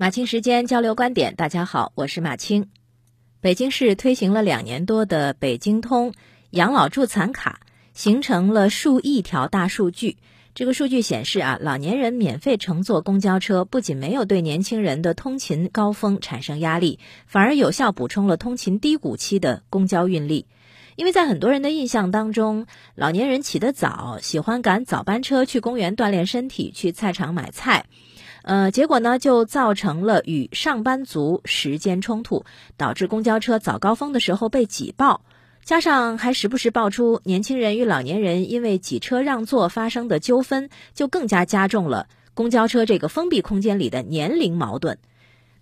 马青时间交流观点，大家好，我是马青。北京市推行了两年多的北京通养老助残卡，形成了数亿条大数据。这个数据显示啊，老年人免费乘坐公交车，不仅没有对年轻人的通勤高峰产生压力，反而有效补充了通勤低谷期的公交运力。因为在很多人的印象当中，老年人起得早，喜欢赶早班车去公园锻炼身体，去菜场买菜，呃，结果呢就造成了与上班族时间冲突，导致公交车早高峰的时候被挤爆，加上还时不时爆出年轻人与老年人因为挤车让座发生的纠纷，就更加加重了公交车这个封闭空间里的年龄矛盾。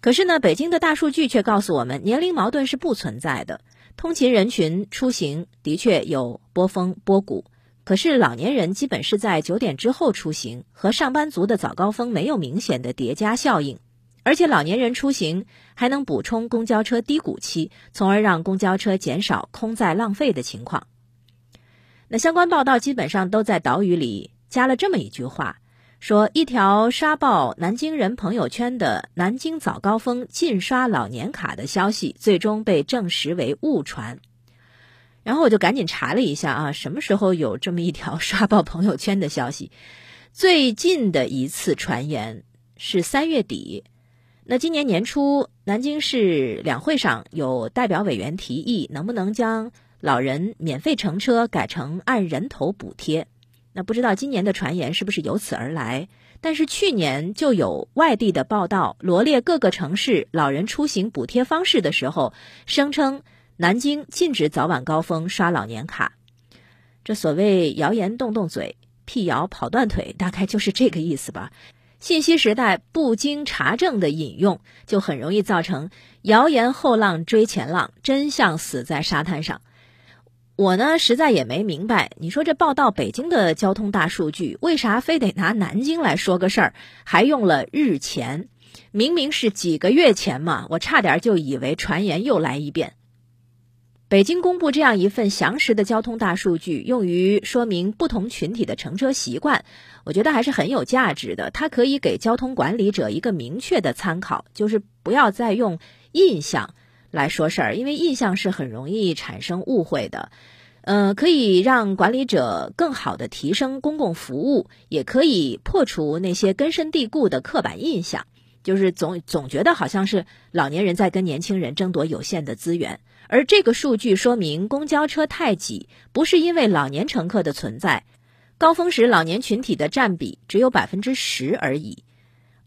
可是呢，北京的大数据却告诉我们，年龄矛盾是不存在的。通勤人群出行的确有波峰波谷，可是老年人基本是在九点之后出行，和上班族的早高峰没有明显的叠加效应。而且老年人出行还能补充公交车低谷期，从而让公交车减少空载浪费的情况。那相关报道基本上都在导语里加了这么一句话。说一条刷爆南京人朋友圈的南京早高峰禁刷老年卡的消息，最终被证实为误传。然后我就赶紧查了一下啊，什么时候有这么一条刷爆朋友圈的消息？最近的一次传言是三月底。那今年年初，南京市两会上有代表委员提议，能不能将老人免费乘车改成按人头补贴？那不知道今年的传言是不是由此而来？但是去年就有外地的报道罗列各个城市老人出行补贴方式的时候，声称南京禁止早晚高峰刷老年卡。这所谓谣言动动嘴，辟谣跑断腿，大概就是这个意思吧。信息时代不经查证的引用，就很容易造成谣言后浪追前浪，真相死在沙滩上。我呢，实在也没明白，你说这报道北京的交通大数据，为啥非得拿南京来说个事儿，还用了日前？明明是几个月前嘛，我差点就以为传言又来一遍。北京公布这样一份详实的交通大数据，用于说明不同群体的乘车习惯，我觉得还是很有价值的。它可以给交通管理者一个明确的参考，就是不要再用印象。来说事儿，因为印象是很容易产生误会的，呃，可以让管理者更好的提升公共服务，也可以破除那些根深蒂固的刻板印象，就是总总觉得好像是老年人在跟年轻人争夺有限的资源，而这个数据说明公交车太挤，不是因为老年乘客的存在，高峰时老年群体的占比只有百分之十而已，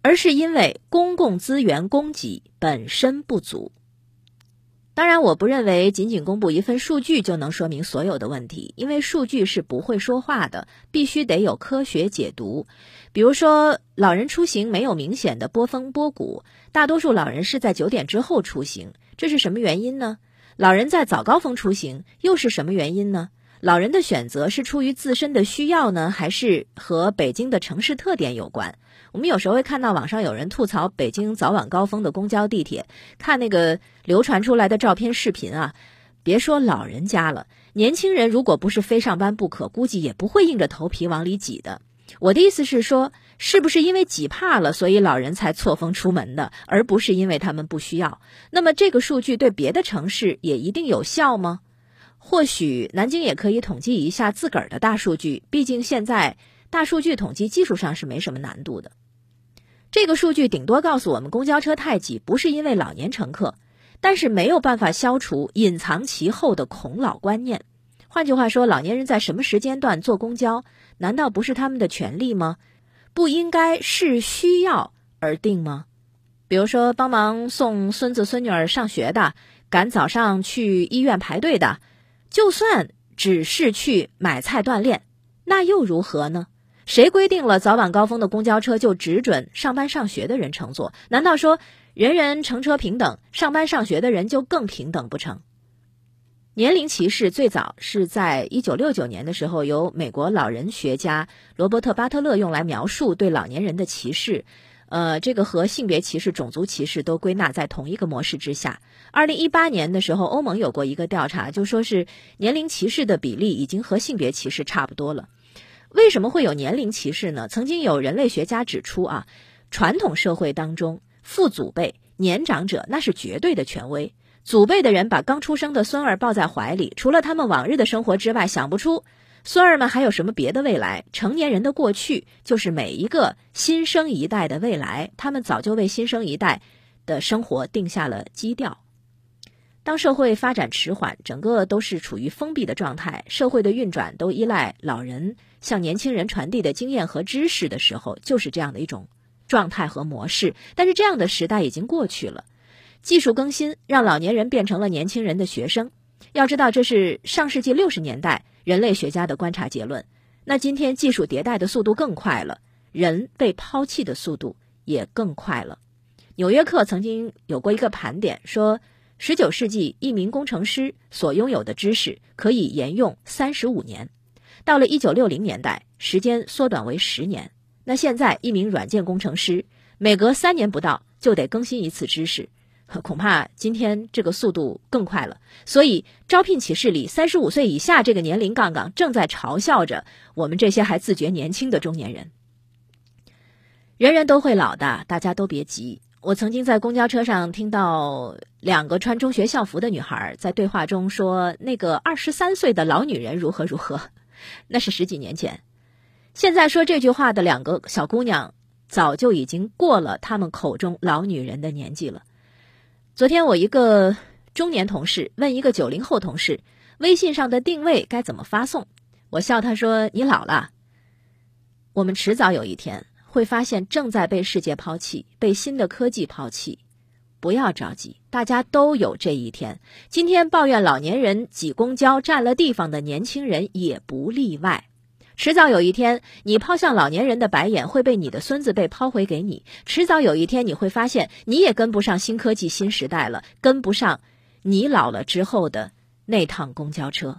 而是因为公共资源供给本身不足。当然，我不认为仅仅公布一份数据就能说明所有的问题，因为数据是不会说话的，必须得有科学解读。比如说，老人出行没有明显的波峰波谷，大多数老人是在九点之后出行，这是什么原因呢？老人在早高峰出行又是什么原因呢？老人的选择是出于自身的需要呢，还是和北京的城市特点有关？我们有时候会看到网上有人吐槽北京早晚高峰的公交、地铁，看那个流传出来的照片、视频啊，别说老人家了，年轻人如果不是非上班不可，估计也不会硬着头皮往里挤的。我的意思是说，是不是因为挤怕了，所以老人才错峰出门的，而不是因为他们不需要？那么这个数据对别的城市也一定有效吗？或许南京也可以统计一下自个儿的大数据，毕竟现在大数据统计技术上是没什么难度的。这个数据顶多告诉我们公交车太挤不是因为老年乘客，但是没有办法消除隐藏其后的恐老观念。换句话说，老年人在什么时间段坐公交，难道不是他们的权利吗？不应该是需要而定吗？比如说帮忙送孙子孙女儿上学的，赶早上去医院排队的。就算只是去买菜锻炼，那又如何呢？谁规定了早晚高峰的公交车就只准上班上学的人乘坐？难道说人人乘车平等，上班上学的人就更平等不成？年龄歧视最早是在一九六九年的时候，由美国老人学家罗伯特·巴特勒用来描述对老年人的歧视。呃，这个和性别歧视、种族歧视都归纳在同一个模式之下。二零一八年的时候，欧盟有过一个调查，就说是年龄歧视的比例已经和性别歧视差不多了。为什么会有年龄歧视呢？曾经有人类学家指出啊，传统社会当中，父祖辈、年长者那是绝对的权威。祖辈的人把刚出生的孙儿抱在怀里，除了他们往日的生活之外，想不出孙儿们还有什么别的未来。成年人的过去就是每一个新生一代的未来，他们早就为新生一代的生活定下了基调。当社会发展迟缓，整个都是处于封闭的状态，社会的运转都依赖老人向年轻人传递的经验和知识的时候，就是这样的一种状态和模式。但是这样的时代已经过去了。技术更新让老年人变成了年轻人的学生。要知道，这是上世纪六十年代人类学家的观察结论。那今天技术迭代的速度更快了，人被抛弃的速度也更快了。纽约客曾经有过一个盘点，说十九世纪一名工程师所拥有的知识可以沿用三十五年，到了一九六零年代，时间缩短为十年。那现在一名软件工程师每隔三年不到就得更新一次知识。恐怕今天这个速度更快了，所以招聘启事里三十五岁以下这个年龄杠杠正在嘲笑着我们这些还自觉年轻的中年人。人人都会老的，大家都别急。我曾经在公交车上听到两个穿中学校服的女孩在对话中说：“那个二十三岁的老女人如何如何。”那是十几年前，现在说这句话的两个小姑娘早就已经过了他们口中老女人的年纪了。昨天我一个中年同事问一个九零后同事，微信上的定位该怎么发送？我笑他说：“你老了，我们迟早有一天会发现正在被世界抛弃，被新的科技抛弃。不要着急，大家都有这一天。今天抱怨老年人挤公交占了地方的年轻人也不例外。”迟早有一天，你抛向老年人的白眼会被你的孙子被抛回给你。迟早有一天，你会发现你也跟不上新科技新时代了，跟不上你老了之后的那趟公交车。